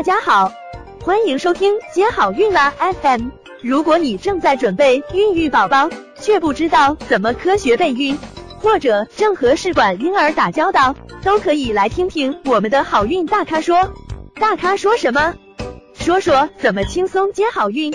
大家好，欢迎收听接好运啦 FM。如果你正在准备孕育宝宝，却不知道怎么科学备孕，或者正和试管婴儿打交道，都可以来听听我们的好运大咖说。大咖说什么？说说怎么轻松接好运。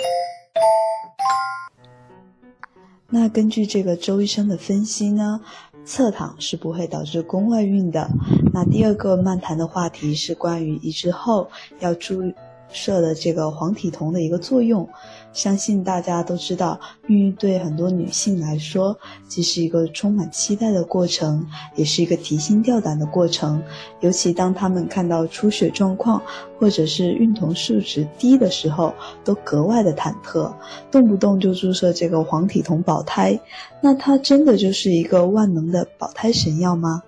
那根据这个周医生的分析呢，侧躺是不会导致宫外孕的。那第二个漫谈的话题是关于移植后要注意射的这个黄体酮的一个作用。相信大家都知道，孕育对很多女性来说，既是一个充满期待的过程，也是一个提心吊胆的过程。尤其当她们看到出血状况，或者是孕酮数值低的时候，都格外的忐忑，动不动就注射这个黄体酮保胎。那它真的就是一个万能的保胎神药吗？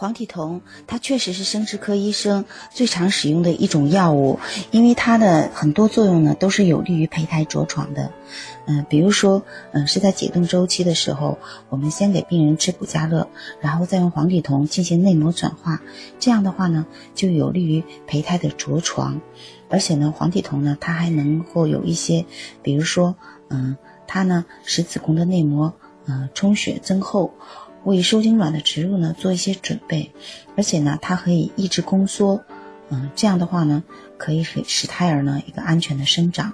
黄体酮，它确实是生殖科医生最常使用的一种药物，因为它的很多作用呢都是有利于胚胎着床的。嗯，比如说，嗯，是在解冻周期的时候，我们先给病人吃补佳乐，然后再用黄体酮进行内膜转化，这样的话呢，就有利于胚胎的着床。而且呢，黄体酮呢，它还能够有一些，比如说，嗯，它呢使子宫的内膜，嗯，充血增厚。为受精卵的植入呢做一些准备，而且呢，它可以抑制宫缩，嗯，这样的话呢，可以使胎儿呢一个安全的生长。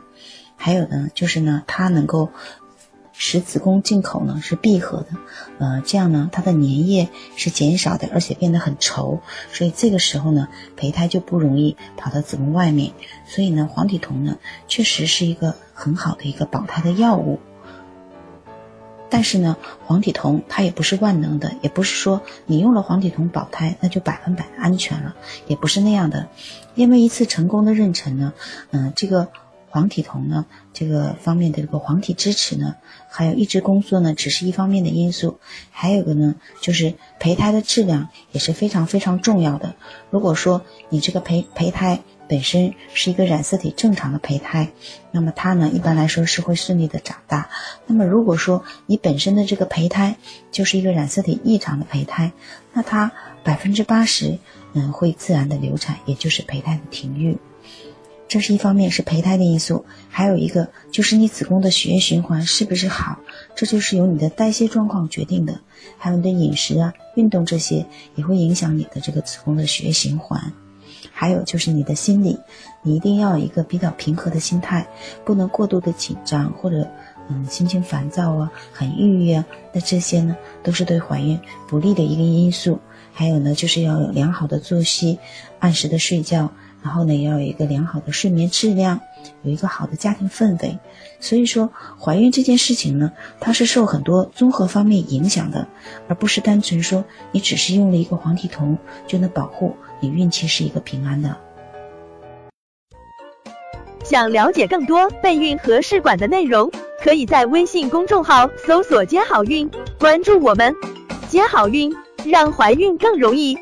还有呢，就是呢，它能够使子宫进口呢是闭合的，呃，这样呢，它的粘液是减少的，而且变得很稠，所以这个时候呢，胚胎就不容易跑到子宫外面。所以呢，黄体酮呢，确实是一个很好的一个保胎的药物。但是呢，黄体酮它也不是万能的，也不是说你用了黄体酮保胎那就百分百安全了，也不是那样的。因为一次成功的妊娠呢，嗯，这个黄体酮呢，这个方面的这个黄体支持呢，还有抑制宫缩呢，只是一方面的因素，还有个呢，就是胚胎的质量也是非常非常重要的。如果说你这个胚胚胎，本身是一个染色体正常的胚胎，那么它呢一般来说是会顺利的长大。那么如果说你本身的这个胚胎就是一个染色体异常的胚胎，那它百分之八十嗯会自然的流产，也就是胚胎的停育。这是一方面是胚胎的因素，还有一个就是你子宫的血液循环是不是好，这就是由你的代谢状况决定的，还有你的饮食啊、运动这些也会影响你的这个子宫的血液循环。还有就是你的心理，你一定要有一个比较平和的心态，不能过度的紧张或者嗯心情烦躁啊，很抑郁啊，那这些呢都是对怀孕不利的一个因素。还有呢，就是要有良好的作息，按时的睡觉，然后呢也要有一个良好的睡眠质量，有一个好的家庭氛围。所以说，怀孕这件事情呢，它是受很多综合方面影响的，而不是单纯说你只是用了一个黄体酮就能保护。你孕期是一个平安的。想了解更多备孕和试管的内容，可以在微信公众号搜索“接好运”，关注我们，接好运，让怀孕更容易。